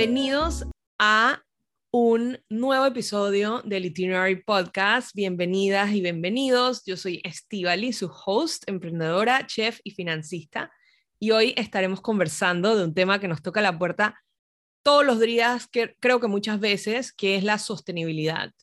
Bienvenidos a un nuevo episodio del Itinerary Podcast. Bienvenidas y bienvenidos. Yo soy Estivali, su host, emprendedora, chef y financista. Y hoy estaremos conversando de un tema que nos toca la puerta todos los días, que creo que muchas veces, que es la sostenibilidad.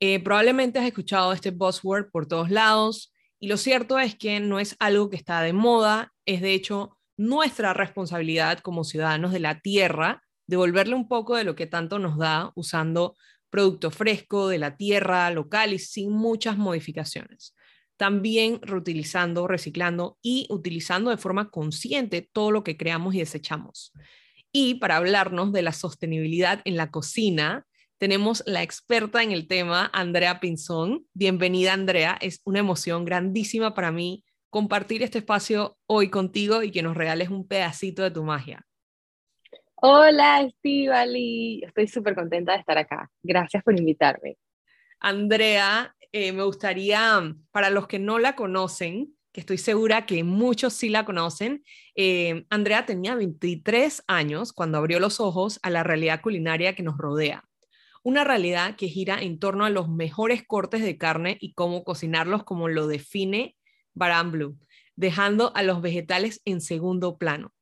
Eh, probablemente has escuchado este buzzword por todos lados y lo cierto es que no es algo que está de moda, es de hecho nuestra responsabilidad como ciudadanos de la tierra devolverle un poco de lo que tanto nos da usando producto fresco de la tierra local y sin muchas modificaciones. También reutilizando, reciclando y utilizando de forma consciente todo lo que creamos y desechamos. Y para hablarnos de la sostenibilidad en la cocina, tenemos la experta en el tema, Andrea Pinzón. Bienvenida, Andrea. Es una emoción grandísima para mí compartir este espacio hoy contigo y que nos regales un pedacito de tu magia. Hola, Estivali. Estoy súper contenta de estar acá. Gracias por invitarme. Andrea, eh, me gustaría, para los que no la conocen, que estoy segura que muchos sí la conocen, eh, Andrea tenía 23 años cuando abrió los ojos a la realidad culinaria que nos rodea. Una realidad que gira en torno a los mejores cortes de carne y cómo cocinarlos como lo define Baran Blue, dejando a los vegetales en segundo plano.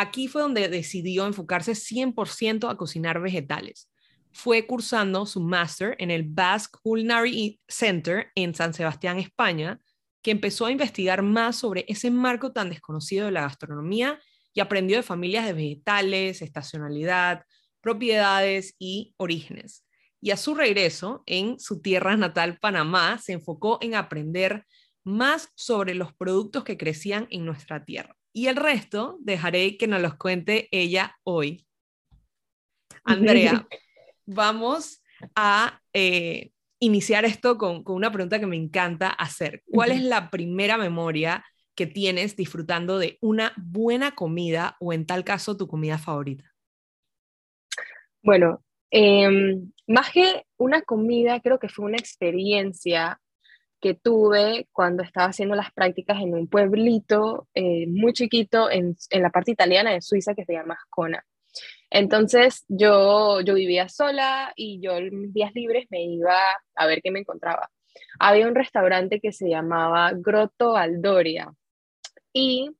Aquí fue donde decidió enfocarse 100% a cocinar vegetales. Fue cursando su máster en el Basque Culinary Center en San Sebastián, España, que empezó a investigar más sobre ese marco tan desconocido de la gastronomía y aprendió de familias de vegetales, estacionalidad, propiedades y orígenes. Y a su regreso en su tierra natal, Panamá, se enfocó en aprender más sobre los productos que crecían en nuestra tierra y el resto dejaré que nos los cuente ella hoy. Andrea, vamos a eh, iniciar esto con, una pregunta que me encanta hacer. ¿Cuál es la primera memoria que tienes disfrutando de una buena comida o en tal caso tu comida favorita? Bueno, em, más que una comida, creo que fue una experiencia que tuve cuando estaba haciendo las prácticas en un pueblito eh, muy chiquito en, en, la parte italiana de Suiza que se llama Ascona. Entonces yo, yo vivía sola y yo mis días libres me iba a ver qué me encontraba. Había un restaurante que se llamaba Grotto Aldoria y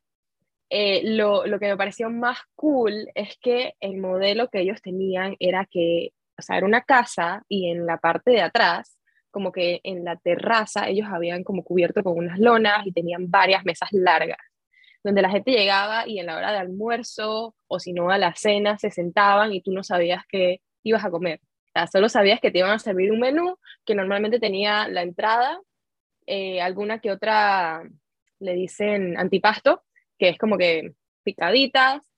eh, lo, lo, que me pareció más cool es que el modelo que ellos tenían era que, o sea, era una casa y en la parte de atrás como que en la terraza ellos habían como cubierto con unas lonas y tenían varias mesas largas, donde la gente llegaba y en la hora de almuerzo o si no a la cena se sentaban y tú no sabías qué ibas a comer. O solo sabías que te iban a servir un menú que normalmente tenía la entrada, eh, alguna que otra le dicen antipasto, que es como que picaditas.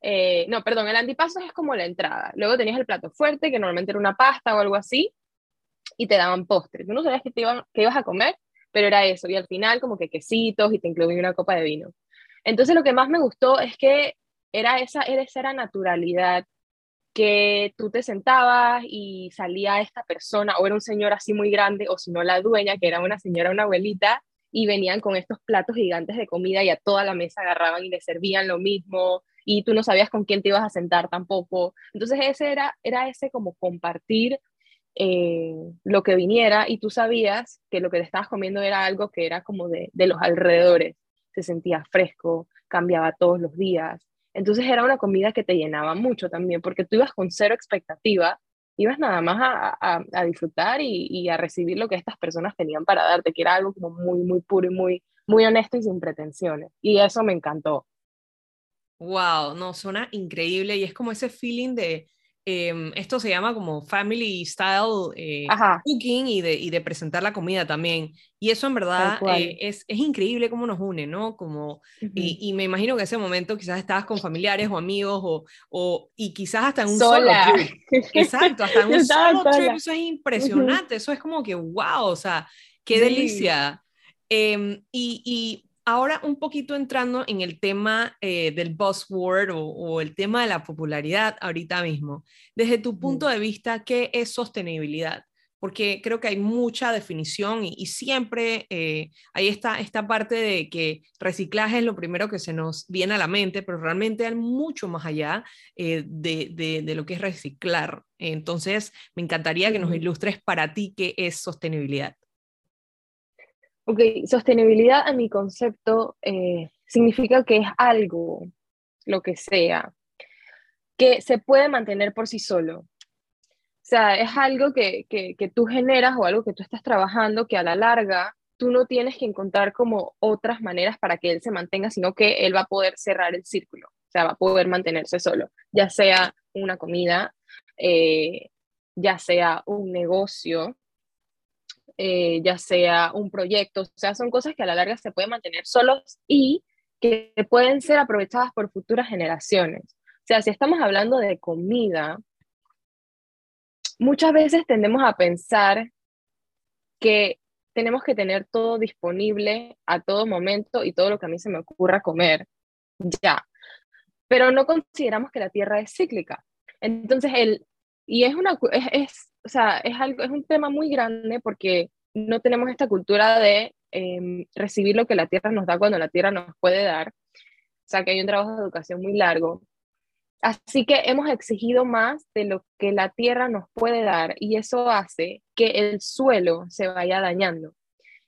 Eh, no, perdón, el antipasto es como la entrada. Luego tenías el plato fuerte, que normalmente era una pasta o algo así, y te daban postre. Tú no sabías qué, te iban, qué ibas a comer, pero era eso. Y al final como que quesitos y te incluían una copa de vino. Entonces lo que más me gustó es que era esa, era esa naturalidad que tú te sentabas y salía esta persona, o era un señor así muy grande, o si no la dueña, que era una señora, una abuelita, y venían con estos platos gigantes de comida y a toda la mesa agarraban y le servían lo mismo, y tú no sabías con quién te ibas a sentar tampoco. Entonces ese era, era ese como compartir eh, lo que viniera y tú sabías que lo que te estabas comiendo era algo que era como de, de los alrededores, se sentía fresco, cambiaba todos los días. Entonces era una comida que te llenaba mucho también, porque tú ibas con cero expectativa, ibas nada más a, a, disfrutar y, y, a recibir lo que estas personas tenían para darte, que era algo muy, muy puro y muy, muy honesto y sin pretensiones. Y eso me encantó. Wow, no, suena increíble y es como ese feeling de, Em, esto se llama como family style eh, cooking y de, y de, presentar la comida también. Y eso en verdad eh, es, es, increíble cómo nos une, ¿no? Como, y, me imagino que en ese momento quizás estabas con familiares o amigos o, o y quizás hasta en un solo trip. Exacto, hasta en un solo trip. Eso es impresionante. Eso es como que, wow, o sea, qué delicia. Em, y, y ahora un poquito entrando en el tema eh, del buzzword o, o, el tema de la popularidad ahorita mismo, desde tu punto de vista, ¿qué es sostenibilidad? porque creo que hay mucha definición y, siempre eh, hay esta, esta parte de que reciclaje es lo primero que se nos viene a la mente, pero realmente hay mucho más allá eh, de, de, lo que es reciclar. Entonces, me encantaría que nos ilustres para ti qué es sostenibilidad. Ok, sostenibilidad a mi concepto eh, significa que es algo, lo que sea, que se puede mantener por sí solo. O sea, es algo que, que, que, tú generas o algo que tú estás trabajando que a la larga tú no tienes que encontrar como otras maneras para que él se mantenga, sino que él va a poder cerrar el círculo, o sea, va a poder mantenerse solo, ya sea una comida, eh, ya sea un negocio, eh, ya sea un proyecto, o sea, son cosas que a la larga se pueden mantener solos y que pueden ser aprovechadas por futuras generaciones. O sea, si estamos hablando de comida, muchas veces tendemos a pensar que tenemos que tener todo disponible a todo momento y todo lo que a mí se me ocurra comer, ya. Pero no consideramos que la Tierra es cíclica. Entonces, el, y es, una, es, o sea, es, algo, es un tema muy grande porque no tenemos esta cultura de em, recibir lo que la tierra nos da cuando la tierra nos puede dar. O sea, que hay un trabajo de educación muy largo. Así que hemos exigido más de lo que la tierra nos puede dar y eso hace que el suelo se vaya dañando.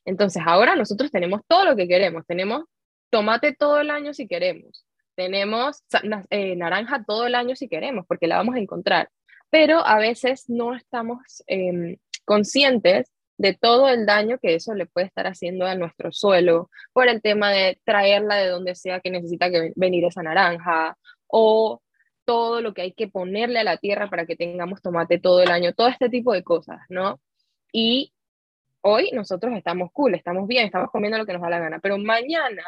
Entonces, ahora nosotros tenemos todo lo que queremos. Tenemos tomate todo el año si queremos. Tenemos eh, naranja todo el año si queremos, porque la vamos a encontrar pero a veces no estamos em, conscientes de todo el daño que eso le puede estar haciendo a nuestro suelo por el tema de traerla de donde sea que necesita que venir esa naranja o todo lo que hay que ponerle a la tierra para que tengamos tomate todo el año, todo este tipo de cosas, ¿no? Y hoy nosotros estamos cool, estamos bien, estamos comiendo lo que nos da la gana, pero mañana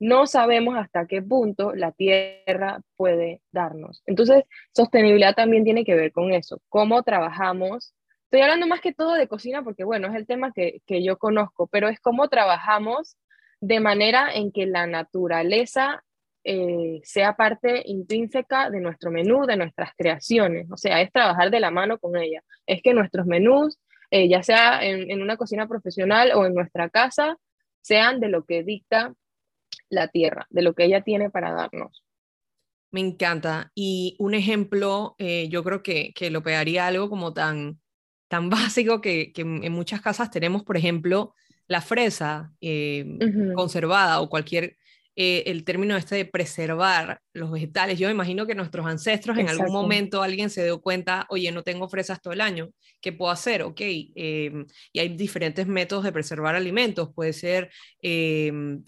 no sabemos hasta qué punto la tierra puede darnos. Entonces, sostenibilidad también tiene que ver con eso, cómo trabajamos. Estoy hablando más que todo de cocina porque, bueno, es el tema que, yo conozco, pero es cómo trabajamos de manera en que la naturaleza eh, sea parte intrínseca de nuestro menú, de nuestras creaciones. O sea, es trabajar de la mano con ella. Es que nuestros menús, eh, ya sea en, en, una cocina profesional o en nuestra casa, sean de lo que dicta la tierra, de lo que ella tiene para darnos. Me encanta. Y un ejemplo, eh, yo creo que, que, lo pegaría algo como tan, tan básico que, que, en muchas casas tenemos, por ejemplo, la fresa eh, conservada o cualquier eh, el término este de preservar los vegetales. Yo imagino que nuestros ancestros en algún momento alguien se dio cuenta, oye, no tengo fresas todo el año, ¿qué puedo hacer? Ok, em, y hay diferentes métodos de preservar alimentos, puede ser em,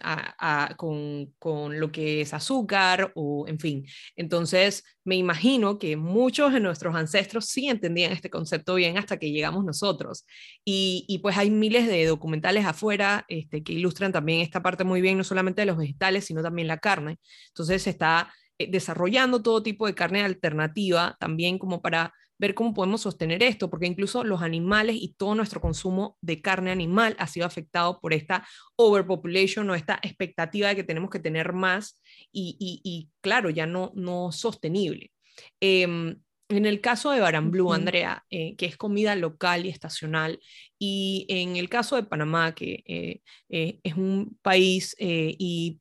con, con, lo que es azúcar o en fin. Entonces, me imagino que muchos de nuestros ancestros sí entendían este concepto bien hasta que llegamos nosotros. Y, y pues hay miles de documentales afuera este, que ilustran también esta parte muy bien, no solamente de los vegetales, sino también la carne. Entonces se está eh, desarrollando todo tipo de carne alternativa también como para ver cómo podemos sostener esto, porque incluso los animales y todo nuestro consumo de carne animal ha sido afectado por esta overpopulation o esta expectativa de que tenemos que tener más y, claro, ya no, no sostenible. Em, en el caso de Baramblú, Andrea, eh, que es comida local y estacional, y en el caso de Panamá, que eh, es un país y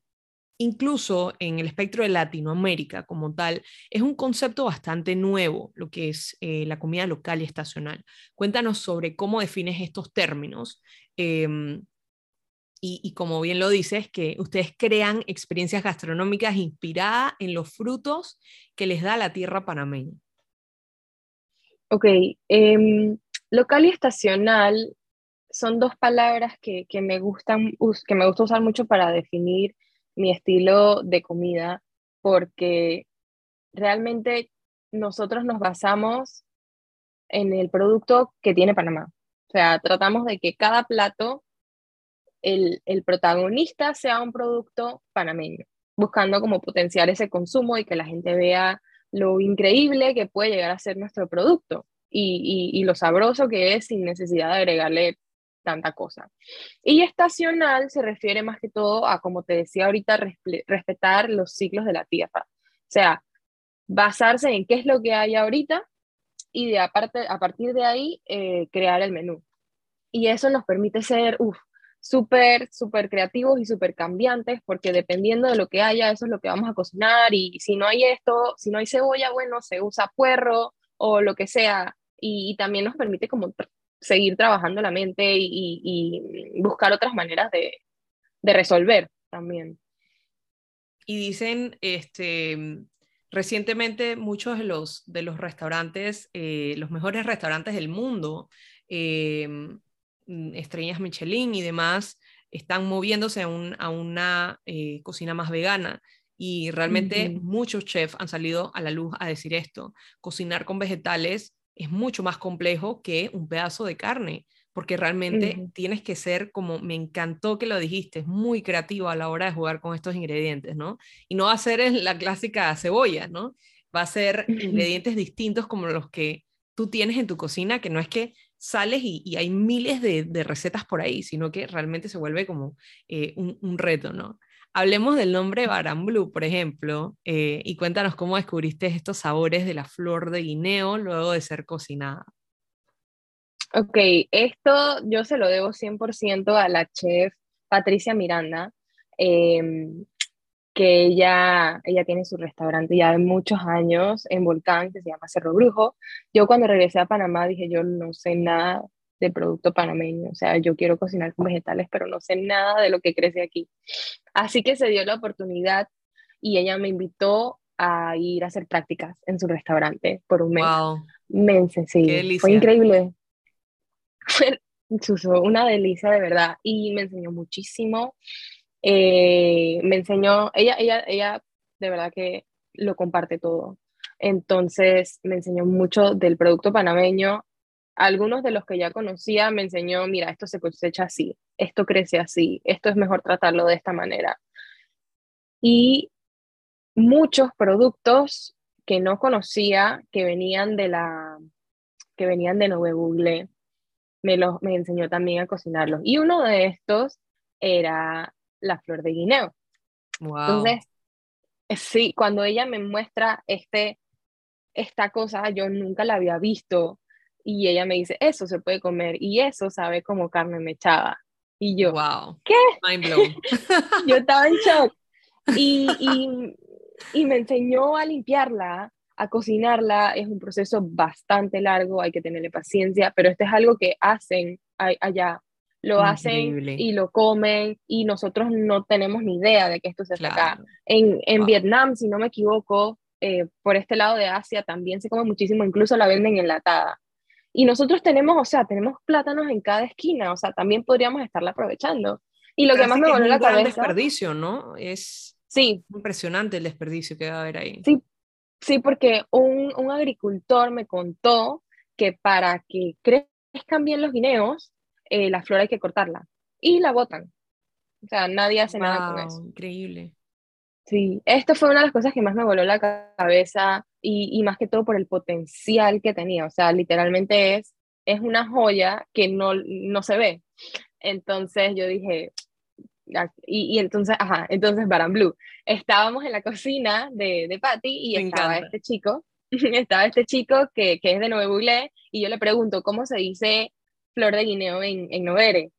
incluso en el espectro de Latinoamérica como tal, es un concepto bastante nuevo, lo que es eh, la comida local y estacional. Cuéntanos sobre cómo defines estos términos. Em, y, como bien lo dices, que ustedes crean experiencias gastronómicas inspiradas en los frutos que les da la tierra panameña. Ok, em, local y estacional son dos palabras que, que, me gustan, que me gusta usar mucho para definir mi estilo de comida porque realmente nosotros nos basamos en el producto que tiene Panamá. O sea, tratamos de que cada plato, el, el protagonista sea un producto panameño, buscando como potenciar ese consumo y que la gente vea lo increíble que puede llegar a ser nuestro producto y, y, y lo sabroso que es sin necesidad de agregarle tanta cosa. Y estacional se refiere más que todo a, como te decía ahorita, respetar los ciclos de la tierra. O sea, basarse en qué es lo que hay ahorita y de aparte, a partir de ahí eh, crear el menú. Y eso nos permite ser súper, súper creativos y súper cambiantes, porque dependiendo de lo que haya, eso es lo que vamos a cocinar. Y si no hay esto, si no hay cebolla, bueno, se usa puerro o lo que sea. Y, también nos permite como seguir trabajando la mente y, buscar otras maneras de, de resolver también. Y dicen, este, Recientemente muchos de los, de los restaurantes, eh, los mejores restaurantes del mundo, eh, mm, estrellas Michelin y demás, están moviéndose a, una eh, cocina más vegana. Y realmente muchos chefs han salido a la luz a decir esto. Cocinar con vegetales es mucho más complejo que un pedazo de carne porque realmente tienes que ser como, me encantó que lo dijiste, muy creativo a la hora de jugar con estos ingredientes, ¿no? Y no va a ser la clásica cebolla, ¿no? Va a ser ingredientes distintos como los que tú tienes en tu cocina, que no es que sales y, hay miles de, recetas por ahí, sino que realmente se vuelve como eh, un, reto, ¿no? Hablemos del nombre Baran Blue, por ejemplo, eh, y cuéntanos cómo descubriste estos sabores de la flor de guineo luego de ser cocinada. Ok, esto yo se lo debo 100% a la chef Patricia Miranda, em, que ella, ella tiene su restaurante ya de muchos años en Volcán, que se llama Cerro Brujo. Yo cuando regresé a Panamá dije, yo no sé nada de producto panameño, o sea, yo quiero cocinar con vegetales, pero no sé nada de lo que crece aquí. Así que se dio la oportunidad y ella me invitó a ir a hacer prácticas en su restaurante por un mes. Wow. Mense, sí. Fue increíble fue una delicia de verdad y me enseñó muchísimo. Eh, me enseñó, ella, ella, ella de verdad que lo comparte todo. Entonces me enseñó mucho del producto panameño. Algunos de los que ya conocía me enseñó, mira, esto se cosecha así, esto crece así, esto es mejor tratarlo de esta manera. Y muchos productos que no conocía que venían de la que venían de Nove Google me, los, me enseñó también a cocinarlos. Y uno de estos era la flor de guineo. Entonces, sí, cuando ella me muestra este, esta cosa, yo nunca la había visto. Y ella me dice, eso se puede comer y eso sabe como carne mechada. Y yo, wow. ¿qué? Mind blown. yo estaba en shock. Y, y, y me enseñó a limpiarla a cocinarla es un proceso bastante largo, hay que tenerle paciencia, pero esto es algo que hacen allá. Lo hacen y lo comen y nosotros no tenemos ni idea de que esto se hace acá. En, en Vietnam, si no me equivoco, eh, por este lado de Asia también se come muchísimo, incluso la venden enlatada. Y nosotros tenemos, o sea, tenemos plátanos en cada esquina, o sea, también podríamos estarla aprovechando. Y lo que más me voló la cabeza... Es un desperdicio, ¿no? Es sí. impresionante el desperdicio que va a haber ahí. Sí, Sí, porque un, un agricultor me contó que para que crezcan bien los guineos, eh, la flor hay que cortarla y la botan. O sea, nadie hace nada con eso. Increíble. Sí, esto fue una de las cosas que más me voló la cabeza y, y, más que todo por el potencial que tenía. O sea, literalmente es, es una joya que no, no se ve. Entonces yo dije, y, entonces, ajá, entonces Baran Blue. Estábamos en la cocina de, de Patty y estaba este chico, estaba este chico que, que es de Nuevo y yo le pregunto, ¿cómo se dice flor de guineo en, en Novere?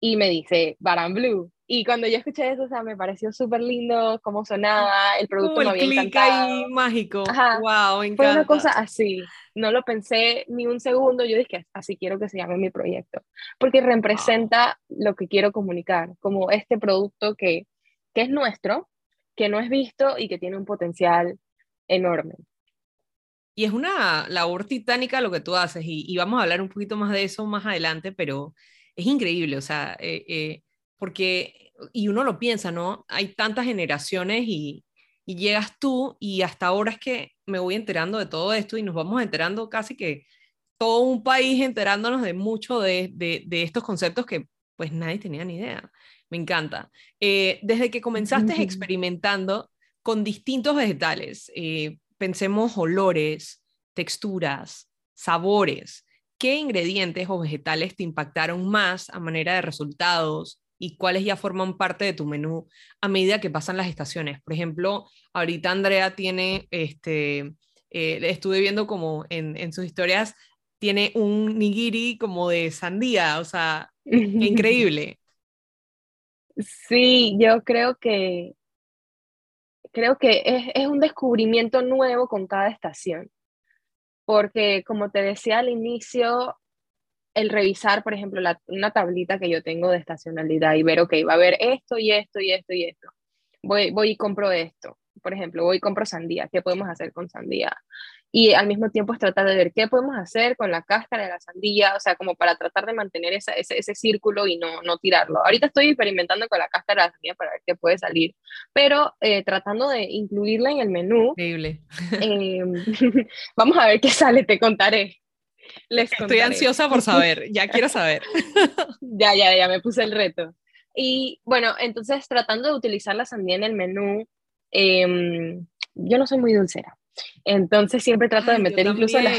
Y me dice, Baran Blue. Y cuando yo escuché eso, o sea, me pareció súper lindo cómo sonaba, el producto me había encantado. Ahí mágico. wow, me encanta. Fue una cosa así. No lo pensé ni un segundo. Yo dije, así quiero que se llame mi proyecto. Porque representa lo que quiero comunicar, como este producto que, que es nuestro, que no es visto y que tiene un potencial enorme. Y es una labor titánica lo que tú haces, y, y, vamos a hablar un poquito más de eso más adelante, pero es increíble, o sea, eh, eh porque, y uno lo piensa, ¿no? Hay tantas generaciones y, llegas tú y hasta ahora es que me voy enterando de todo esto y nos vamos enterando casi que todo un país enterándonos de mucho de, estos conceptos que pues nadie tenía ni idea. Me encanta. Eh, desde que comenzaste experimentando con distintos vegetales, eh, pensemos olores, texturas, sabores, ¿qué ingredientes o vegetales te impactaron más a manera de resultados, y cuáles ya forman parte de tu menú a medida que pasan las estaciones. Por ejemplo, ahorita Andrea tiene este, eh, estuve viendo como en, en, sus historias, tiene un nigiri como de sandía, o sea, increíble. Sí, yo creo que creo que es, es, un descubrimiento nuevo con cada estación, porque como te decía al inicio, el revisar, por ejemplo, la, una tablita que yo tengo de estacionalidad y ver, ok, va a haber esto y esto y esto y esto. Voy, voy y compro esto. Por ejemplo, voy y compro sandía. ¿Qué podemos hacer con sandía? Y al mismo tiempo es tratar de ver qué podemos hacer con la cáscara de la sandía, o sea, como para tratar de mantener ese, ese, círculo y no, no tirarlo. Ahorita estoy experimentando con la cáscara de la sandía para ver qué puede salir, pero eh, tratando de incluirla en el menú. Increíble. Em, vamos a ver qué sale, te contaré. Estoy ansiosa por saber, ya quiero saber. ya, ya, ya me puse el reto. Y bueno, entonces tratando de utilizar la sandía en el menú, em, yo no soy muy dulcera. Entonces siempre trato de meter incluso la...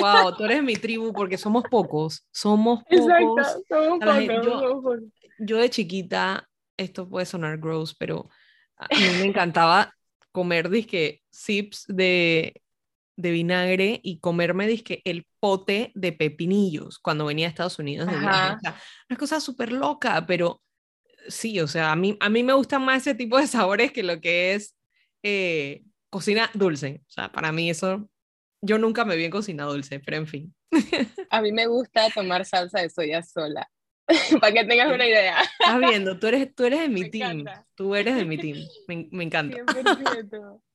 Wow, tú eres mi tribu porque somos pocos, somos pocos. Exacto, somos pocos, yo, yo, de chiquita, esto puede sonar gross, pero a mí me encantaba comer disque sips de de vinagre y comerme disque el pote de pepinillos cuando venía a Estados Unidos de viaje. una cosa súper loca, pero sí, o sea, a mí, a mí me gustan más ese tipo de sabores que lo que es eh, cocina dulce. O sea, para mí eso, yo nunca me vi en cocina dulce, pero en fin. A mí me gusta tomar salsa de soya sola. para que tengas una idea. Estás viendo, tú eres, tú eres de mi team. Tú eres de mi team. Me, me encanta.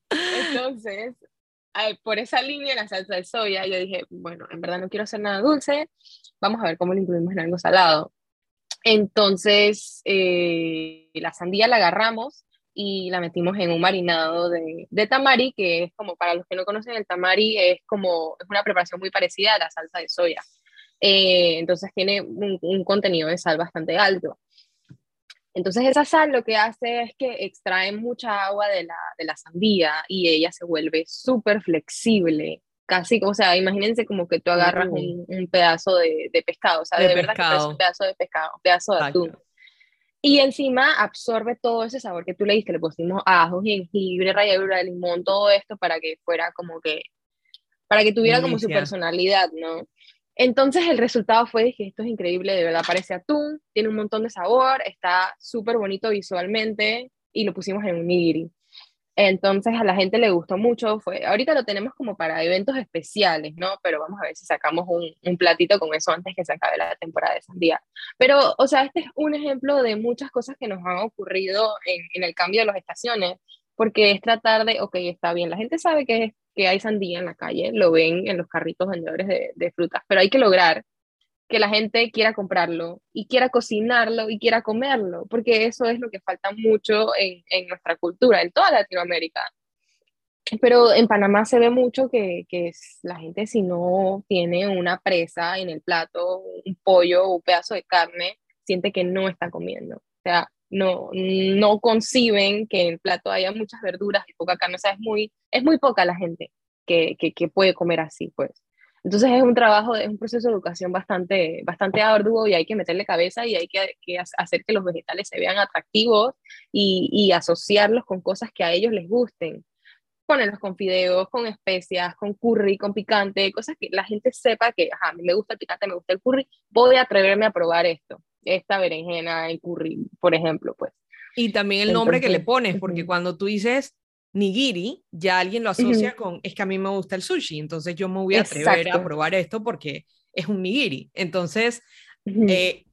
Entonces, por esa línea, la salsa de soya, yo dije, bueno, en verdad no quiero hacer nada dulce, vamos a ver cómo lo incluimos en algo salado. Entonces, eh, la sandía la agarramos y la metimos en un marinado de, tamari, que es como, para los que no conocen el tamari, es como, es una preparación muy parecida a la salsa de soya. Eh, entonces tiene un, un, contenido de sal bastante alto. Entonces esa sal lo que hace es que extrae mucha agua de la, de la sandía y ella se vuelve súper flexible, casi, o sea, imagínense como que tú agarras un, un, pedazo de, de, pescado, o sea, de, verdad que es un pedazo de pescado, un pedazo de atún. Y encima absorbe todo ese sabor que tú le diste, le pusimos ajo, jengibre, ralladura de limón, todo esto para que fuera como que, para que tuviera como su personalidad, ¿no? Entonces el resultado fue, dije, esto es increíble, de verdad parece atún, tiene un montón de sabor, está súper bonito visualmente y lo pusimos en un nigiri. Entonces a la gente le gustó mucho, fue, ahorita lo tenemos como para eventos especiales, ¿no? Pero vamos a ver si sacamos un, platito con eso antes que se acabe la temporada de sandía. Pero, o sea, este es un ejemplo de muchas cosas que nos han ocurrido en, en el cambio de las estaciones, porque es tratar de, ok, está bien, la gente sabe que es que hay sandía en la calle, lo ven en los carritos vendedores de, frutas, pero hay que lograr que la gente quiera comprarlo y quiera cocinarlo y quiera comerlo, porque eso es lo que falta mucho en, en nuestra cultura, en toda Latinoamérica. Pero en Panamá se ve mucho que, que la gente si no tiene una presa en el plato, un pollo o un pedazo de carne, siente que no está comiendo. O sea, no, no conciben que en el plato haya muchas verduras y poca carne. O sea, es muy, es muy poca la gente que, que, puede comer así, pues. Entonces es un trabajo, es un proceso de educación bastante, bastante arduo y hay que meterle cabeza y hay que, que hacer que los vegetales se vean atractivos y, y, asociarlos con cosas que a ellos les gusten. Ponerlos con fideos, con especias, con curry, con picante, cosas que la gente sepa que, ajá, me gusta el picante, me gusta el curry, voy a atreverme a probar esto esta berenjena en curry, por ejemplo, pues. Y también el nombre que le pones, porque cuando tú dices nigiri, ya alguien lo asocia con, es que a mí me gusta el sushi, entonces yo me voy a atrever a probar esto porque es un nigiri. Entonces, eh,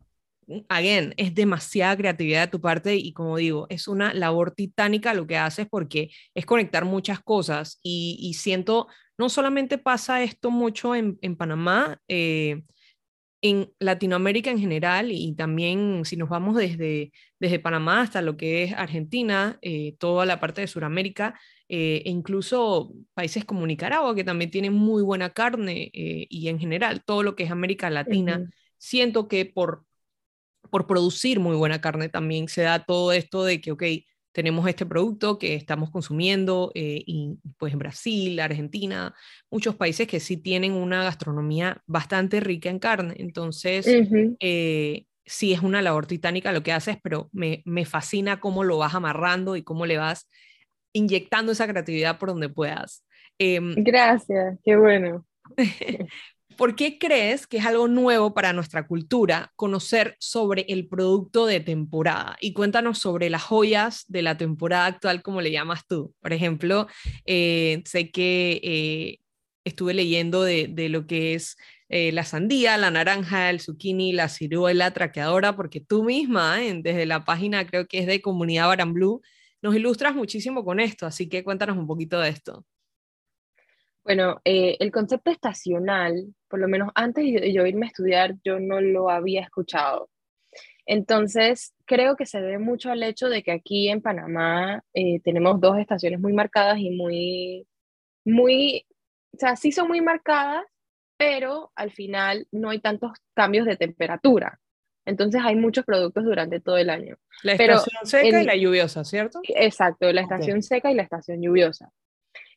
again, es demasiada creatividad de tu parte y como digo, es una labor titánica lo que haces porque es conectar muchas cosas y, y siento, no solamente pasa esto mucho en, en Panamá, eh, en Latinoamérica en general y también si nos vamos desde, desde Panamá hasta lo que es Argentina, eh, toda la parte de Sudamérica eh, e incluso países como Nicaragua que también tienen muy buena carne eh, y en general todo lo que es América Latina, siento que por, por producir muy buena carne también se da todo esto de que, ok, tenemos este producto que estamos consumiendo eh, y pues en Brasil, Argentina, muchos países que sí tienen una gastronomía bastante rica en carne. Entonces, eh, sí es una labor titánica lo que haces, pero me, me, fascina cómo lo vas amarrando y cómo le vas inyectando esa creatividad por donde puedas. Em, Gracias, qué bueno. ¿Por qué crees que es algo nuevo para nuestra cultura conocer sobre el producto de temporada? Y cuéntanos sobre las joyas de la temporada actual, como le llamas tú. Por ejemplo, eh, sé que eh, estuve leyendo de, lo que es eh, la sandía, la naranja, el zucchini, la ciruela traqueadora, porque tú misma, desde la página creo que es de Comunidad Baramblu, nos ilustras muchísimo con esto, así que cuéntanos un poquito de esto. Bueno, eh, el concepto estacional, por lo menos antes de yo irme a estudiar, yo no lo había escuchado. Entonces, creo que se debe mucho al hecho de que aquí en Panamá eh, tenemos dos estaciones muy marcadas y muy, muy, o sea, sí son muy marcadas, pero al final no hay tantos cambios de temperatura. Entonces hay muchos productos durante todo el año. La estación seca y la lluviosa, ¿cierto? Exacto, la estación seca y la estación lluviosa.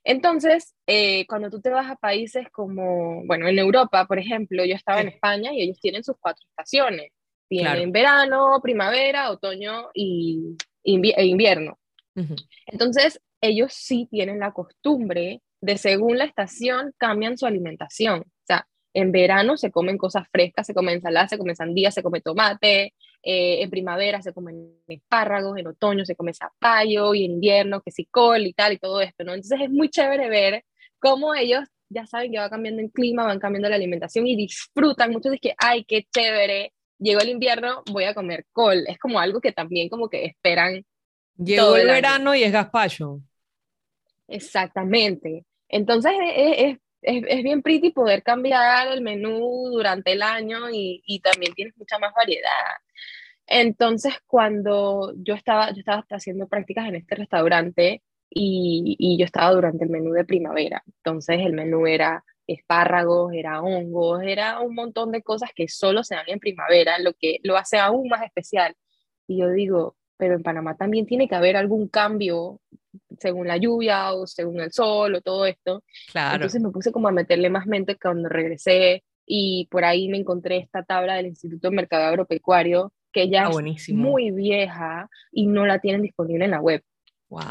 Entonces, eh, cuando tú te vas a países como, bueno, en Europa, por ejemplo, yo estaba en España y ellos tienen sus cuatro estaciones. Tienen verano, primavera, otoño y e invierno. Entonces, ellos sí tienen la costumbre de, según la estación, cambian su alimentación. O sea, en verano se comen cosas frescas, se comen ensaladas, se comen sandía, se come tomate, eh, en primavera se comen espárragos, en otoño se come zapallo y en invierno que sí col y tal y todo esto, ¿no? Entonces es muy chévere ver cómo ellos ya saben que va cambiando el clima, van cambiando la alimentación y disfrutan mucho de que, ay, qué chévere, llegó el invierno, voy a comer col. Es como algo que también como que esperan. Llegó el, verano y es gazpacho. Exactamente. Entonces es, es, es, bien pretty poder cambiar el menú durante el año y, y, también tienes mucha más variedad. Entonces, cuando yo estaba, yo estaba haciendo prácticas en este restaurante y, y yo estaba durante el menú de primavera, entonces el menú era espárragos, era hongos, era un montón de cosas que solo se dan en primavera, lo que lo hace aún más especial. Y yo digo, pero en Panamá también tiene que haber algún cambio según la lluvia o según el sol o todo esto. Claro. Entonces me puse como a meterle más mente cuando regresé y por ahí me encontré esta tabla del Instituto de Mercado Agropecuario que ya ah, es muy vieja y no la tienen disponible en la web.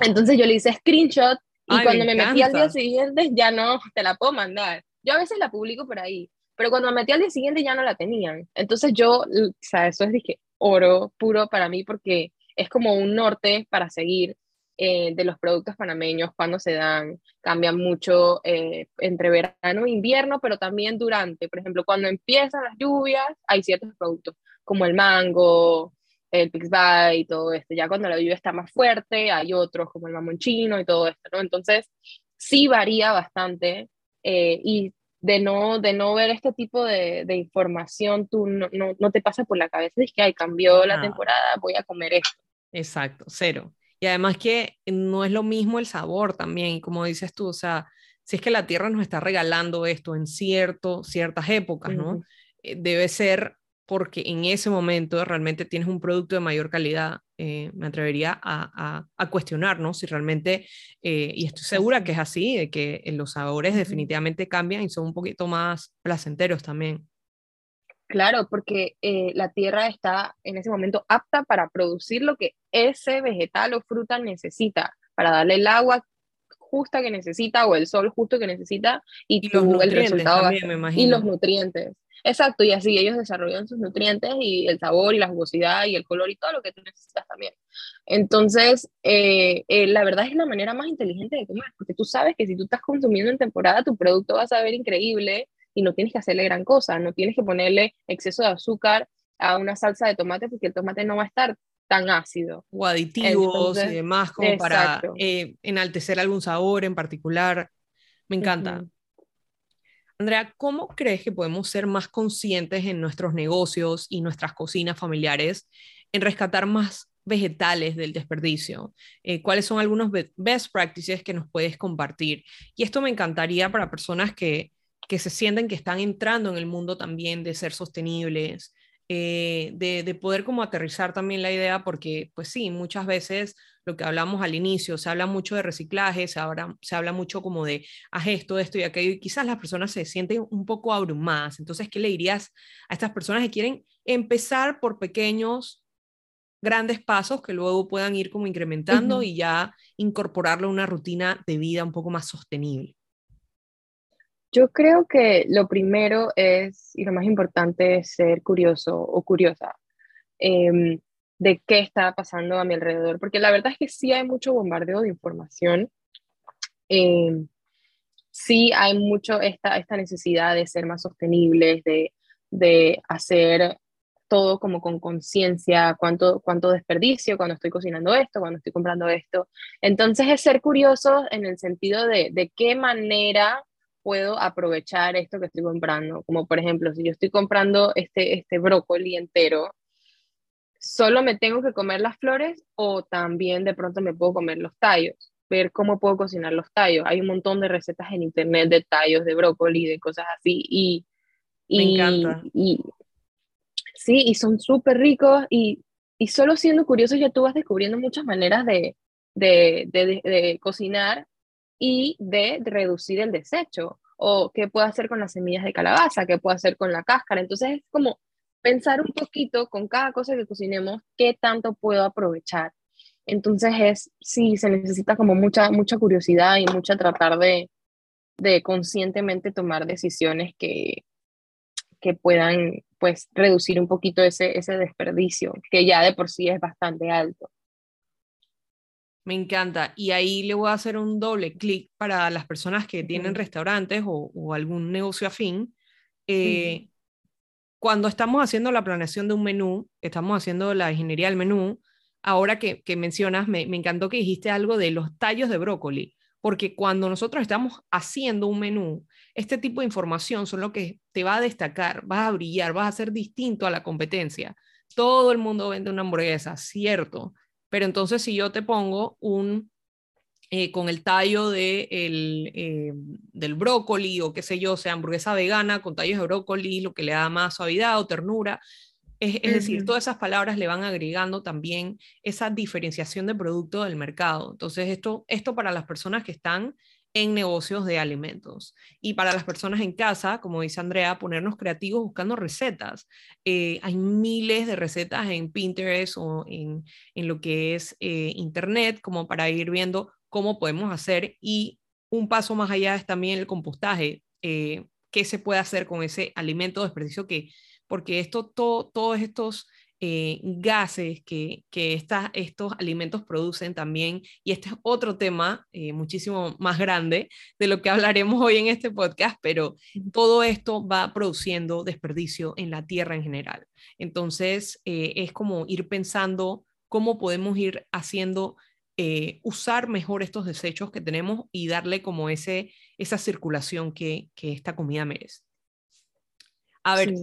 Entonces yo le hice screenshot y cuando me, metí al día siguiente ya no te la puedo mandar. Yo a veces la publico por ahí, pero cuando me metí al día siguiente ya no la tenían. Entonces yo, o sea, eso es dije, oro puro para mí porque es como un norte para seguir eh, de los productos panameños, cuando se dan, cambian mucho eh, entre verano e invierno, pero también durante. Por ejemplo, cuando empiezan las lluvias, hay ciertos productos como el mango, el pixby y todo esto. Ya cuando la lluvia está más fuerte, hay otros como el mamonchino y todo esto, ¿no? Entonces, sí varía bastante eh, y de no, de no ver este tipo de, de información, tú no, no, no, te pasa por la cabeza, es que, ay, cambió la temporada, voy a comer esto. Exacto, cero. Y además que no es lo mismo el sabor también, como dices tú, o sea, si es que la tierra nos está regalando esto en cierto, ciertas épocas, ¿no? Eh, debe ser porque en ese momento realmente tienes un producto de mayor calidad. Eh, me atrevería a, a, cuestionar, ¿no? Si realmente, eh, y estoy segura que es así, de que los sabores definitivamente cambian y son un poquito más placenteros también. Claro, porque eh, la tierra está en ese momento apta para producir lo que ese vegetal o fruta necesita, para darle el agua justa que necesita o el sol justo que necesita y, los el resultado y los nutrientes. Exacto, y así ellos desarrollan sus nutrientes y el sabor y la jugosidad y el color y todo lo que tú necesitas también. Entonces, eh, eh, la verdad es la manera más inteligente de comer, porque tú sabes que si tú estás consumiendo en temporada, tu producto va a saber increíble, y no tienes que hacerle gran cosa, no tienes que ponerle exceso de azúcar a una salsa de tomate porque el tomate no va a estar tan ácido. O aditivos y demás como para eh, enaltecer algún sabor en particular. Me encanta. Andrea, ¿cómo crees que podemos ser más conscientes en nuestros negocios y nuestras cocinas familiares en rescatar más vegetales del desperdicio? Eh, ¿Cuáles son algunos best practices que nos puedes compartir? Y esto me encantaría para personas que que se sienten que están entrando en el mundo también de ser sostenibles, eh, de, poder como aterrizar también la idea, porque pues sí, muchas veces lo que hablamos al inicio, se habla mucho de reciclaje, se habla, se habla mucho como de, haz esto, esto y aquello, y quizás las personas se sienten un poco abrumadas. Entonces, ¿qué le dirías a estas personas que quieren empezar por pequeños, grandes pasos que luego puedan ir como incrementando y ya incorporarlo a una rutina de vida un poco más sostenible? Yo creo que lo primero es, y lo más importante es ser curioso o curiosa em, de qué está pasando a mi alrededor, porque la verdad es que sí hay mucho bombardeo de información, em, sí hay mucho esta, esta necesidad de ser más sostenibles, de, de hacer todo como con conciencia, cuánto, cuánto desperdicio cuando estoy cocinando esto, cuando estoy comprando esto. Entonces es ser curioso en el sentido de, de qué manera puedo aprovechar esto que estoy comprando. Como por ejemplo, si yo estoy comprando este, este brócoli entero, ¿solo me tengo que comer las flores o también de pronto me puedo comer los tallos? Ver cómo puedo cocinar los tallos. Hay un montón de recetas en internet de tallos de brócoli, de cosas así. Y, me encanta. Y, sí, y son súper ricos y, y, solo siendo curioso ya tú vas descubriendo muchas maneras de, de, de, de cocinar y de reducir el desecho o qué puedo hacer con las semillas de calabaza, qué puedo hacer con la cáscara. Entonces es como pensar un poquito con cada cosa que cocinemos, qué tanto puedo aprovechar. Entonces es, sí, se necesita como mucha, mucha curiosidad y mucha tratar de, de conscientemente tomar decisiones que, que puedan pues reducir un poquito ese, ese desperdicio, que ya de por sí es bastante alto. Me encanta. Y ahí le voy a hacer un doble clic para las personas que tienen restaurantes o, algún negocio afín. Eh, cuando estamos haciendo la planeación de un menú, estamos haciendo la ingeniería del menú, ahora que, mencionas, me, me, encantó que dijiste algo de los tallos de brócoli, porque cuando nosotros estamos haciendo un menú, este tipo de información son lo que te va a destacar, vas a brillar, vas a ser distinto a la competencia. Todo el mundo vende una hamburguesa, cierto, pero entonces si yo te pongo un, eh, con el tallo de el, eh, del brócoli o qué sé yo, sea hamburguesa vegana con tallos de brócoli, lo que le da más suavidad o ternura, es, es, decir, todas esas palabras le van agregando también esa diferenciación de producto del mercado. Entonces, esto, esto para las personas que están en negocios de alimentos. Y para las personas en casa, como dice Andrea, ponernos creativos buscando recetas. Eh, hay miles de recetas en Pinterest o en, en lo que es eh, Internet, como para ir viendo cómo podemos hacer. Y un paso más allá es también el compostaje. Eh, ¿Qué se puede hacer con ese alimento desperdicio que, porque esto, todo, todos estos eh, gases que, que estos alimentos producen también, y este es otro tema eh, muchísimo más grande de lo que hablaremos hoy en este podcast, pero todo esto va produciendo desperdicio en la tierra en general. Entonces, eh, es como ir pensando cómo podemos ir haciendo, usar mejor estos desechos que tenemos y darle como ese, esa circulación que, que esta comida merece. A ver,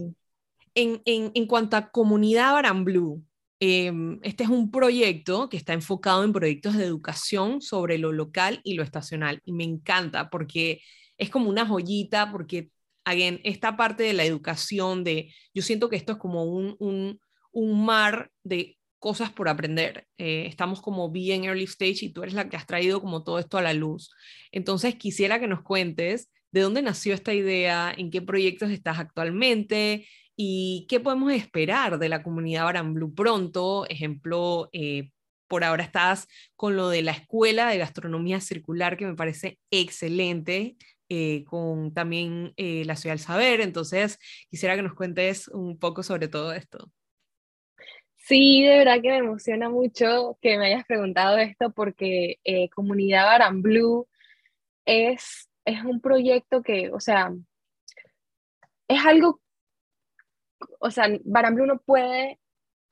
en, en, cuanto a comunidad Baramblue, em, este es un proyecto que está enfocado en proyectos de educación sobre lo local y lo estacional. Y me encanta porque es como una joyita, porque, again, esta parte de la educación, de, yo siento que esto es como un, un, un mar de cosas por aprender. Eh, estamos como bien early stage y tú eres la que has traído como todo esto a la luz. Entonces, quisiera que nos cuentes de dónde nació esta idea, en qué proyectos estás actualmente, ¿Y qué podemos esperar de la comunidad Blue pronto? Ejemplo, eh, por ahora estás con lo de la Escuela de Gastronomía Circular, que me parece excelente, eh, con también eh, la Ciudad del Saber. Entonces, quisiera que nos cuentes un poco sobre todo esto. Sí, de verdad que me emociona mucho que me hayas preguntado esto porque Comunidad Blue es, es un proyecto que, o sea, es algo o sea, Baramblú no puede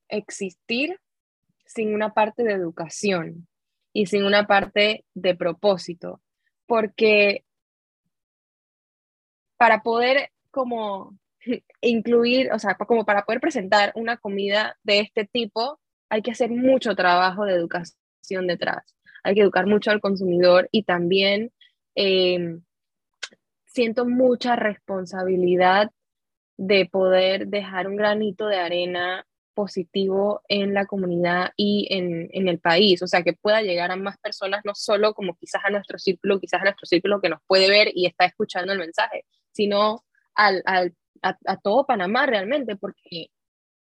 existir sin una parte de educación y sin una parte de propósito, porque para poder como incluir, o sea, como para poder presentar una comida de este tipo, hay que hacer mucho trabajo de educación detrás. Hay que educar mucho al consumidor y también eh, siento mucha responsabilidad de poder dejar un granito de arena positivo en la comunidad y en, en, el país, o sea, que pueda llegar a más personas, no solo como quizás a nuestro círculo, quizás a nuestro círculo que nos puede ver y está escuchando el mensaje, sino al, al, a, todo Panamá realmente, porque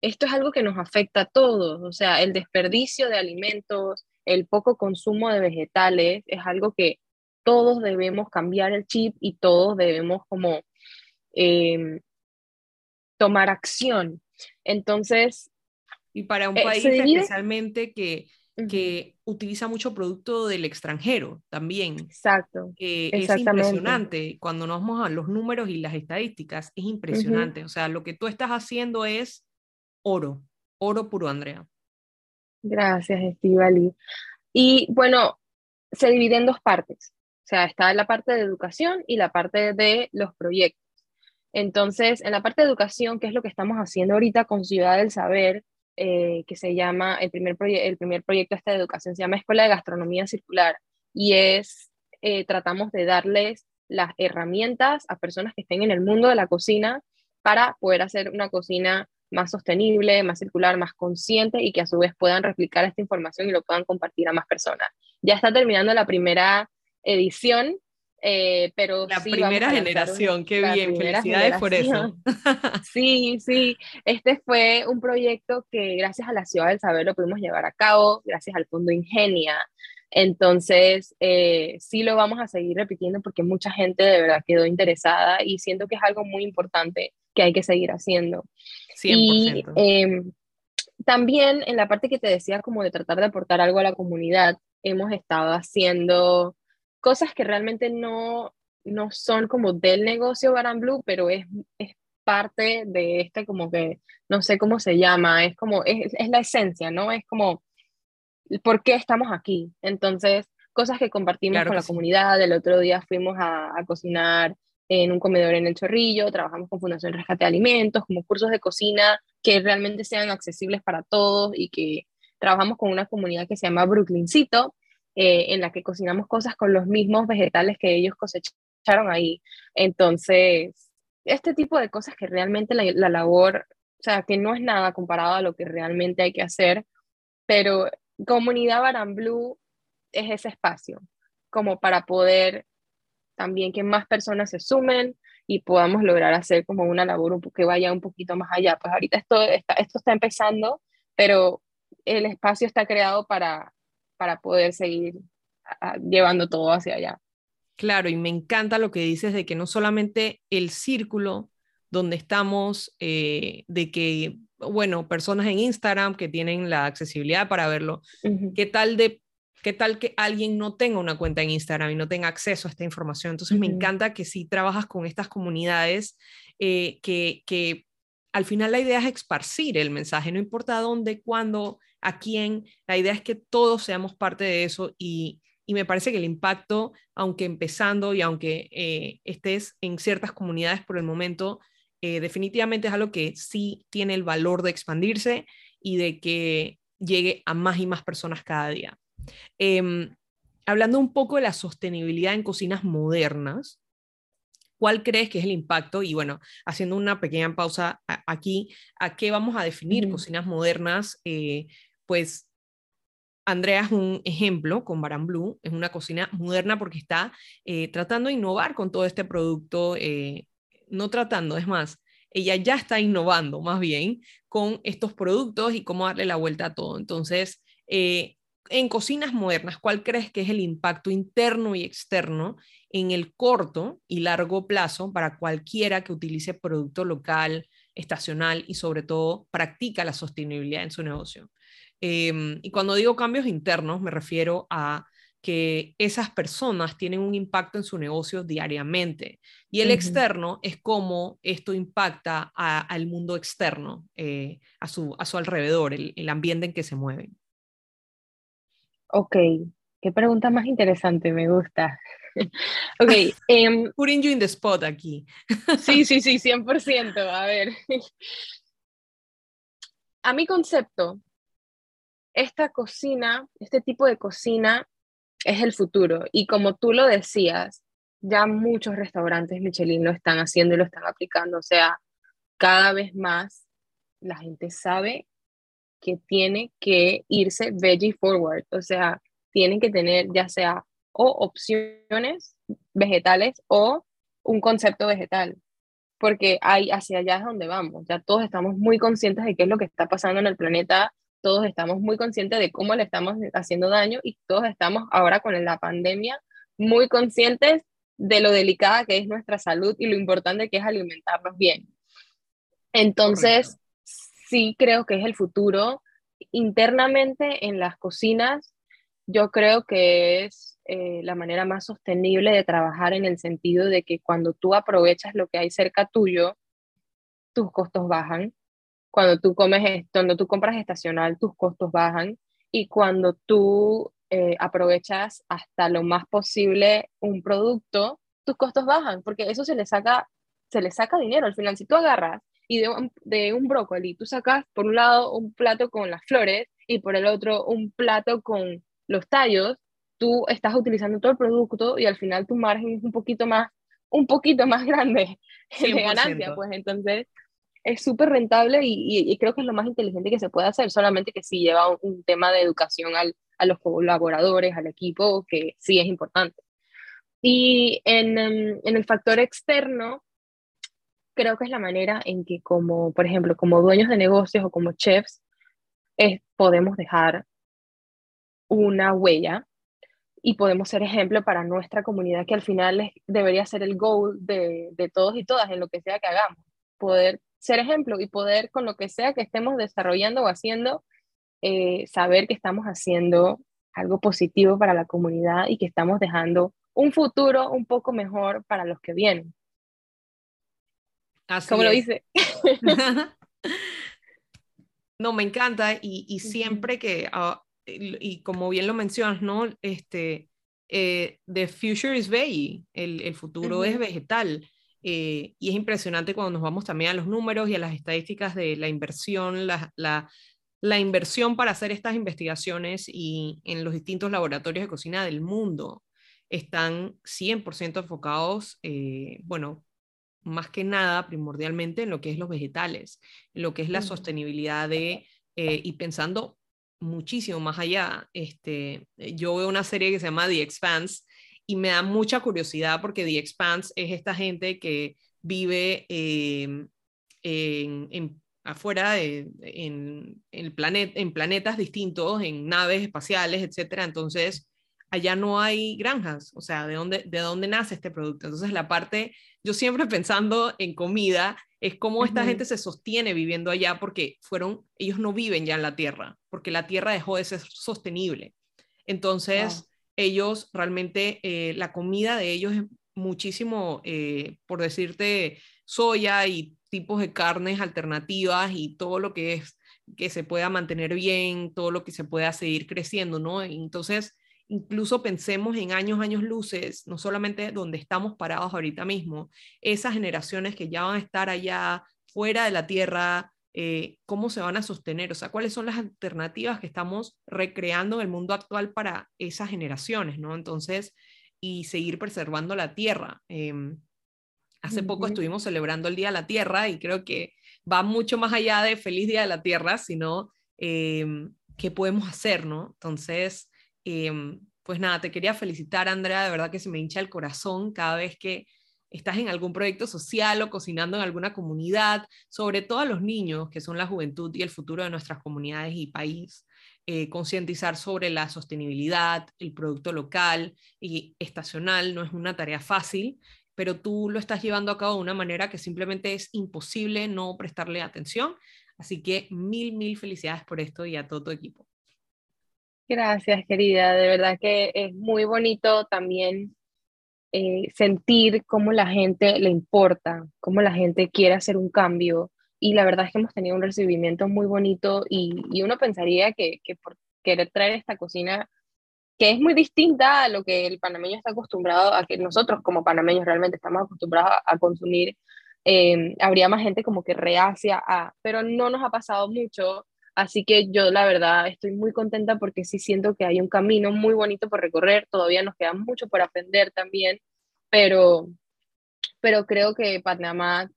esto es algo que nos afecta a todos, o sea, el desperdicio de alimentos, el poco consumo de vegetales, es algo que todos debemos cambiar el chip y todos debemos como em, tomar acción. Entonces... Y para un eh, país especialmente que, que utiliza mucho producto del extranjero también. Exacto. es impresionante. Cuando nos vamos a los números y las estadísticas, es impresionante. O sea, lo que tú estás haciendo es oro, oro puro, Andrea. Gracias, Estivali. Y bueno, se divide en dos partes. O sea, está la parte de educación y la parte de los proyectos. Entonces, en la parte de educación, ¿qué es lo que estamos haciendo ahorita con Ciudad del Saber? Eh, que se llama, el primer, el primer proyecto este de educación se llama Escuela de Gastronomía Circular y es, eh, tratamos de darles las herramientas a personas que estén en el mundo de la cocina para poder hacer una cocina más sostenible, más circular, más consciente y que a su vez puedan replicar esta información y lo puedan compartir a más personas. Ya está terminando la primera edición eh, pero la primera generación, qué bien, felicidades por eso. sí, sí, este fue un proyecto que gracias a la Ciudad del Saber lo pudimos llevar a cabo, gracias al Fondo Ingenia. Entonces, eh, sí lo vamos a seguir repitiendo porque mucha gente de verdad quedó interesada y siento que es algo muy importante que hay que seguir haciendo. 100%. Y em, también en la parte que te decía como de tratar de aportar algo a la comunidad, hemos estado haciendo cosas que realmente no, no son como del negocio Baran Blue, pero es, es parte de este como que, no sé cómo se llama, es como, es, es la esencia, ¿no? Es como, ¿por qué estamos aquí? Entonces, cosas que compartimos con la comunidad, el otro día fuimos a, a, cocinar en un comedor en El Chorrillo, trabajamos con Fundación Rescate de Alimentos, como cursos de cocina que realmente sean accesibles para todos y que trabajamos con una comunidad que se llama Brooklyncito, eh, en la que cocinamos cosas con los mismos vegetales que ellos cosecharon ahí. Entonces, este tipo de cosas que realmente la, la labor, o sea, que no es nada comparado a lo que realmente hay que hacer, pero Comunidad Baran Blue es ese espacio, como para poder también que más personas se sumen y podamos lograr hacer como una labor que vaya un poquito más allá. Pues ahorita esto está, esto está empezando, pero el espacio está creado para, para poder seguir llevando todo hacia allá. Claro, y me encanta lo que dices de que no solamente el círculo donde estamos, eh, de que, bueno, personas en Instagram que tienen la accesibilidad para verlo, ¿qué tal de ¿Qué tal que alguien no tenga una cuenta en Instagram y no tenga acceso a esta información? Entonces me encanta que si trabajas con estas comunidades, eh, que, que al final la idea es esparcir el mensaje, no importa dónde, cuándo, a quién. La idea es que todos seamos parte de eso y, me parece que el impacto, aunque empezando y aunque eh, estés en ciertas comunidades por el momento, eh, definitivamente es algo que sí tiene el valor de expandirse y de que llegue a más y más personas cada día. Em, hablando un poco de la sostenibilidad en cocinas modernas, ¿cuál crees que es el impacto? Y bueno, haciendo una pequeña pausa aquí, ¿a qué vamos a definir cocinas modernas? Eh, pues Andrea es un ejemplo con Baran Blue, es una cocina moderna porque está eh, tratando de innovar con todo este producto, eh, no tratando, es más, ella ya está innovando más bien con estos productos y cómo darle la vuelta a todo. Entonces, eh, en cocinas modernas, ¿cuál crees que es el impacto interno y externo en el corto y largo plazo para cualquiera que utilice producto local, estacional y sobre todo practica la sostenibilidad en su negocio? Em, y cuando digo cambios internos, me refiero a que esas personas tienen un impacto en su negocio diariamente. Y el externo es cómo esto impacta al mundo externo, eh, a, su, a su alrededor, el, ambiente en que se mueven. Ok, qué pregunta más interesante, me gusta. ok. Um, Putting you in the spot aquí. sí, sí, sí, 100%. A ver. A mi concepto, esta cocina, este tipo de cocina es el futuro. Y como tú lo decías, ya muchos restaurantes Michelin lo están haciendo y lo están aplicando. O sea, cada vez más la gente sabe que tiene que irse veggie forward. O sea, tienen que tener ya sea o opciones vegetales o un concepto vegetal. Porque hay, hacia allá es donde vamos. Ya todos estamos muy conscientes de qué es lo que está pasando en el planeta todos estamos muy conscientes de cómo le estamos haciendo daño y todos estamos ahora con la pandemia muy conscientes de lo delicada que es nuestra salud y lo importante que es alimentarnos bien. Entonces, sí creo que es el futuro. Internamente en las cocinas, yo creo que es eh, la manera más sostenible de trabajar en el sentido de que cuando tú aprovechas lo que hay cerca tuyo, tus costos bajan. Cuando tú comes, cuando tú compras estacional, tus costos bajan. Y cuando tú eh, aprovechas hasta lo más posible un producto, tus costos bajan, porque eso se le saca, se le saca dinero. Al final, si tú agarras y de un, de un brócoli, tú sacas por un lado un plato con las flores y por el otro un plato con los tallos, tú estás utilizando todo el producto y al final tu margen es un poquito más, un poquito más grande de ganancia, pues entonces es súper rentable y, creo que es lo más inteligente que se puede hacer, solamente que sí lleva un, tema de educación al, a los colaboradores, al equipo, que sí es importante. Y en, em, en, el factor externo, creo que es la manera en que como, por ejemplo, como dueños de negocios o como chefs, es, podemos dejar una huella y podemos ser ejemplo para nuestra comunidad, que al final debería ser el goal de, de todos y todas en lo que sea que hagamos, poder ser ejemplo y poder con lo que sea que estemos desarrollando o haciendo, eh, saber que estamos haciendo algo positivo para la comunidad y que estamos dejando un futuro un poco mejor para los que vienen. Así Como lo dice. no, me encanta y, siempre que, ah, y, como bien lo mencionas, ¿no? Este, eh, the future is veggie, el, el futuro es vegetal. Eh, y es impresionante cuando nos vamos también a los números y a las estadísticas de la inversión, la, la, la inversión para hacer estas investigaciones y en los distintos laboratorios de cocina del mundo están 100% enfocados, eh, bueno, más que nada, primordialmente en lo que es los vegetales, en lo que es la sostenibilidad de, eh, y pensando muchísimo más allá. Este, yo veo una serie que se llama The Expanse, y me da mucha curiosidad porque The Expanse es esta gente que vive em, en, afuera de, en, el planeta, en planetas distintos, en naves espaciales, etc. Entonces, allá no hay granjas, o sea, ¿de dónde, de dónde nace este producto? Entonces, la parte, yo siempre pensando en comida, es cómo esta gente se sostiene viviendo allá porque fueron, ellos no viven ya en la Tierra, porque la Tierra dejó de ser sostenible. Entonces, ellos realmente, eh, la comida de ellos es muchísimo, eh, por decirte, soya y tipos de carnes alternativas y todo lo que es que se pueda mantener bien, todo lo que se pueda seguir creciendo, ¿no? Entonces, incluso pensemos en años, años luces, no solamente donde estamos parados ahorita mismo, esas generaciones que ya van a estar allá fuera de la Tierra, eh, cómo se van a sostener, o sea, cuáles son las alternativas que estamos recreando en el mundo actual para esas generaciones, ¿no? Entonces, y seguir preservando la tierra. Em, hace poco estuvimos celebrando el Día de la Tierra y creo que va mucho más allá de feliz Día de la Tierra, sino em, qué podemos hacer, ¿no? Entonces, em, pues nada, te quería felicitar, Andrea, de verdad que se me hincha el corazón cada vez que estás en algún proyecto social o cocinando en alguna comunidad, sobre todo a los niños, que son la juventud y el futuro de nuestras comunidades y país. Eh, concientizar sobre la sostenibilidad, el producto local y estacional no es una tarea fácil, pero tú lo estás llevando a cabo de una manera que simplemente es imposible no prestarle atención. Así que mil, mil felicidades por esto y a todo tu equipo. Gracias, querida. De verdad que es muy bonito también eh, sentir cómo la gente le importa, cómo la gente quiere hacer un cambio. Y la verdad es que hemos tenido un recibimiento muy bonito y, uno pensaría que, que, por querer traer esta cocina, que es muy distinta a lo que el panameño está acostumbrado, a que nosotros como panameños realmente estamos acostumbrados a, consumir, eh, habría más gente como que reacia a, pero no nos ha pasado mucho Así que yo la verdad estoy muy contenta porque sí siento que hay un camino muy bonito por recorrer, todavía nos queda mucho por aprender también, pero, pero creo que Panamá,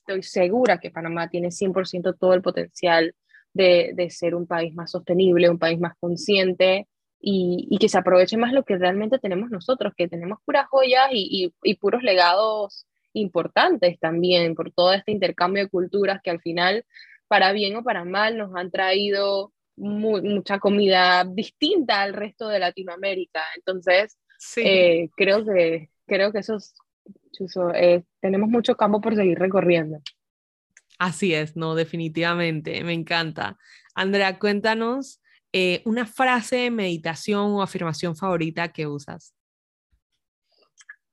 estoy segura que Panamá tiene 100% todo el potencial de, de, ser un país más sostenible, un país más consciente y, y, que se aproveche más lo que realmente tenemos nosotros, que tenemos puras joyas y, y, y puros legados importantes también por todo este intercambio de culturas que al final para bien o para mal, nos han traído mucha comida distinta al resto de Latinoamérica. Entonces, Eh, creo que, creo que eso es, eh, tenemos mucho campo por seguir recorriendo. Así es, no, definitivamente, me encanta. Andrea, cuéntanos eh, una frase, meditación o afirmación favorita que usas.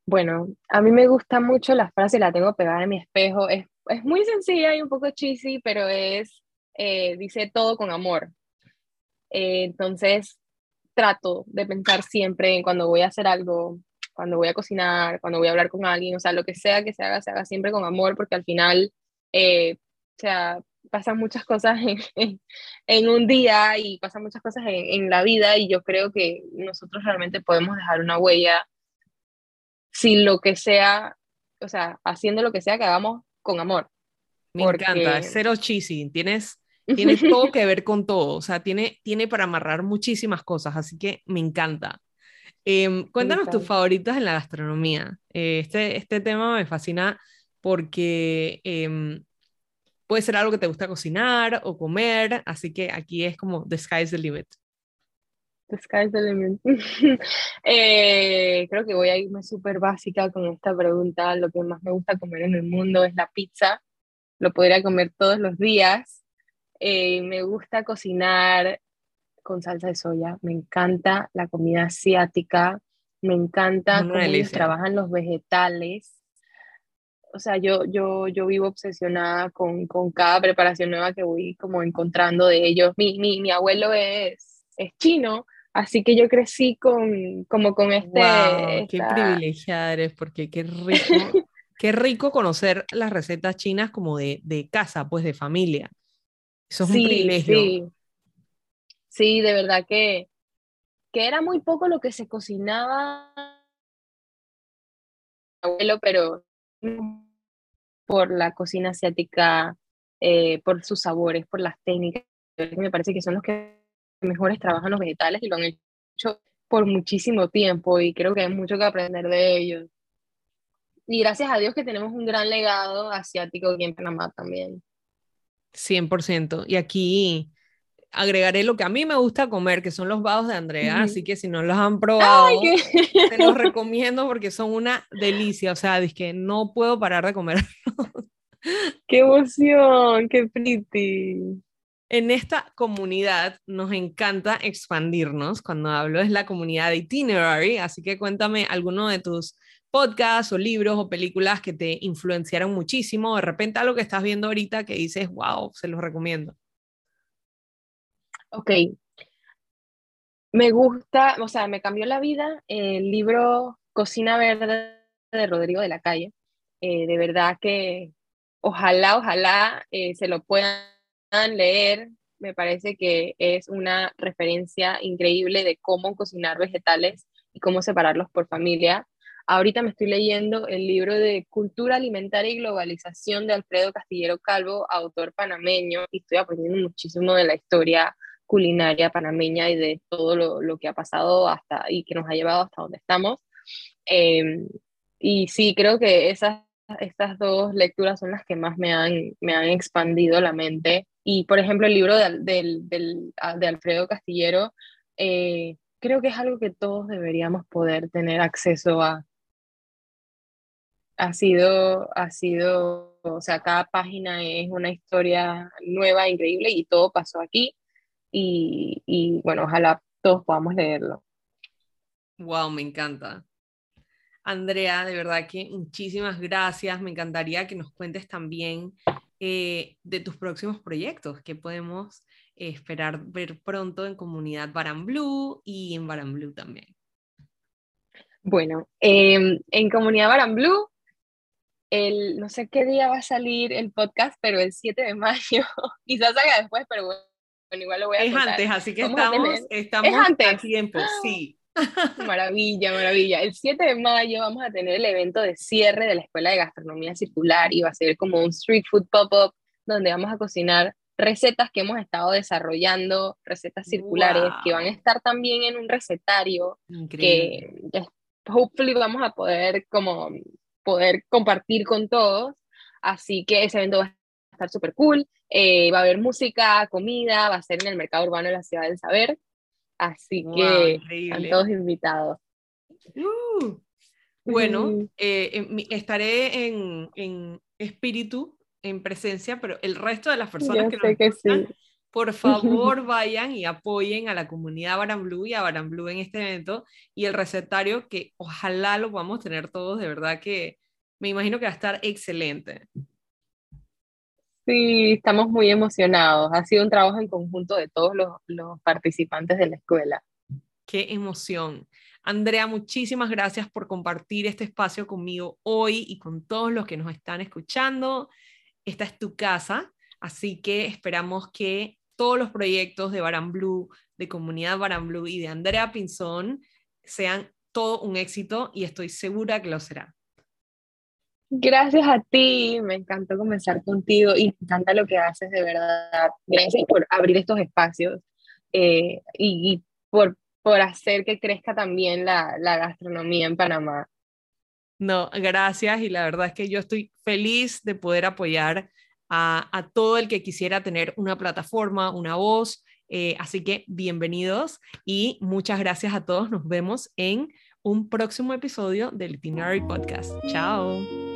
Bueno, a mí me gusta mucho la frase, la tengo pegada en mi espejo. Es, es muy sencilla y un poco cheesy, pero es, dice todo con amor. entonces, trato de pensar siempre en cuando voy a hacer algo, cuando voy a cocinar, cuando voy a hablar con alguien, o sea, lo que sea que se haga, se haga siempre con amor, porque al final, eh, o sea, pasan muchas cosas en, en, un día y pasan muchas cosas en, en, la vida y yo creo que nosotros realmente podemos dejar una huella si lo que sea, o sea, haciendo lo que sea que hagamos con amor. Me encanta, cero cheesy, tienes tiene todo que ver con todo, o sea, tiene, tiene para amarrar muchísimas cosas, así que me encanta. Em, cuéntanos tus favoritas en la gastronomía. Eh, este, este tema me fascina porque em, puede ser algo que te gusta cocinar o comer, así que aquí es como the sky's the limit. The sky's the limit. Eh, creo que voy a irme súper básica con esta pregunta. Lo que más me gusta comer en el mundo es la pizza. Lo podría comer todos los días. Eh, me gusta cocinar con salsa de soya, me encanta la comida asiática, me encanta cómo trabajan los vegetales. O sea, yo, yo, yo vivo obsesionada con, con, cada preparación nueva que voy como encontrando de ellos. Mi, mi, mi abuelo es, es chino, así que yo crecí con, como con este... Wow, ¡Qué privilegiada eres! Porque qué rico, qué rico conocer las recetas chinas como de, de casa, pues de familia. Eso es un privilegio. Sí. sí, de verdad que, que era muy poco lo que se cocinaba abuelo, pero por la cocina asiática, eh, por sus sabores, por las técnicas, me parece que son los que mejores trabajan los vegetales y lo han hecho por muchísimo tiempo y creo que hay mucho que aprender de ellos. Y gracias a Dios que tenemos un gran legado asiático aquí en Panamá también. 100%. Y aquí agregaré lo que a mí me gusta comer, que son los vados de Andrea, así que si no los han probado, te los recomiendo porque son una delicia, o sea, es que no puedo parar de comer. ¡Qué emoción! ¡Qué pretty! En esta comunidad nos encanta expandirnos. Cuando hablo es la comunidad de Itinerary, así que cuéntame alguno de tus podcasts o libros o películas que te influenciaron muchísimo, de repente algo que estás viendo ahorita que dices, wow, se los recomiendo. Ok. Me gusta, o sea, me cambió la vida el libro Cocina Verde de Rodrigo de la Calle. Eh, de verdad que ojalá, ojalá eh, se lo puedan leer. Me parece que es una referencia increíble de cómo cocinar vegetales y cómo separarlos por familia. Ahorita me estoy leyendo el libro de Cultura Alimentaria y Globalización de Alfredo Castillero Calvo, autor panameño, y estoy aprendiendo muchísimo de la historia culinaria panameña y de todo lo, que ha pasado hasta y que nos ha llevado hasta donde estamos. Em, y sí, creo que esas, estas dos lecturas son las que más me han, me han expandido la mente. Y, por ejemplo, el libro de, de, de Alfredo Castillero, eh, creo que es algo que todos deberíamos poder tener acceso a ha sido, ha sido, o sea, cada página es una historia nueva, increíble y todo pasó aquí y, y bueno, ojalá todos podamos leerlo. Wow, me encanta. Andrea, de verdad que muchísimas gracias. Me encantaría que nos cuentes también eh, de tus próximos proyectos, que podemos esperar ver pronto en Comunidad Baran Blue y en Baran Blue también. Bueno, em, en Comunidad Baran Blue el, no sé qué día va a salir el podcast, pero el 7 de mayo, quizás salga después, pero bueno, igual lo voy a Es antes, así que estamos, estamos antes. a tiempo, sí. Maravilla, maravilla. El 7 de mayo vamos a tener el evento de cierre de la Escuela de Gastronomía Circular y va a ser como un street food pop-up donde vamos a cocinar recetas que hemos estado desarrollando, recetas circulares que van a estar también en un recetario que hopefully vamos a poder como poder compartir con todos. Así que ese evento va a estar súper cool. Eh, va a haber música, comida, va a ser en el mercado urbano de la ciudad del saber. Así que están todos invitados. Uh. bueno, eh, estaré en, en, espíritu, en presencia, pero el resto de las personas que nos que por favor vayan y apoyen a la comunidad Blue y a Blue en este evento y el recetario que ojalá lo podamos tener todos, de verdad que me imagino que va a estar excelente. Sí, estamos muy emocionados. Ha sido un trabajo en conjunto de todos los, participantes de la escuela. Qué emoción. Andrea, muchísimas gracias por compartir este espacio conmigo hoy y con todos los que nos están escuchando. Esta es tu casa, así que esperamos que todos los proyectos de Baran Blue, de Comunidad Baran Blue y de Andrea Pinzón sean todo un éxito y estoy segura que lo será. Gracias a ti, me encantó comenzar contigo y me encanta lo que haces de verdad. Gracias por abrir estos espacios eh, y, por, por hacer que crezca también la, la gastronomía en Panamá. No, gracias y la verdad es que yo estoy feliz de poder apoyar a, a todo el que quisiera tener una plataforma, una voz. Eh, así que bienvenidos y muchas gracias a todos. Nos vemos en un próximo episodio del Itinerary Podcast. Chao.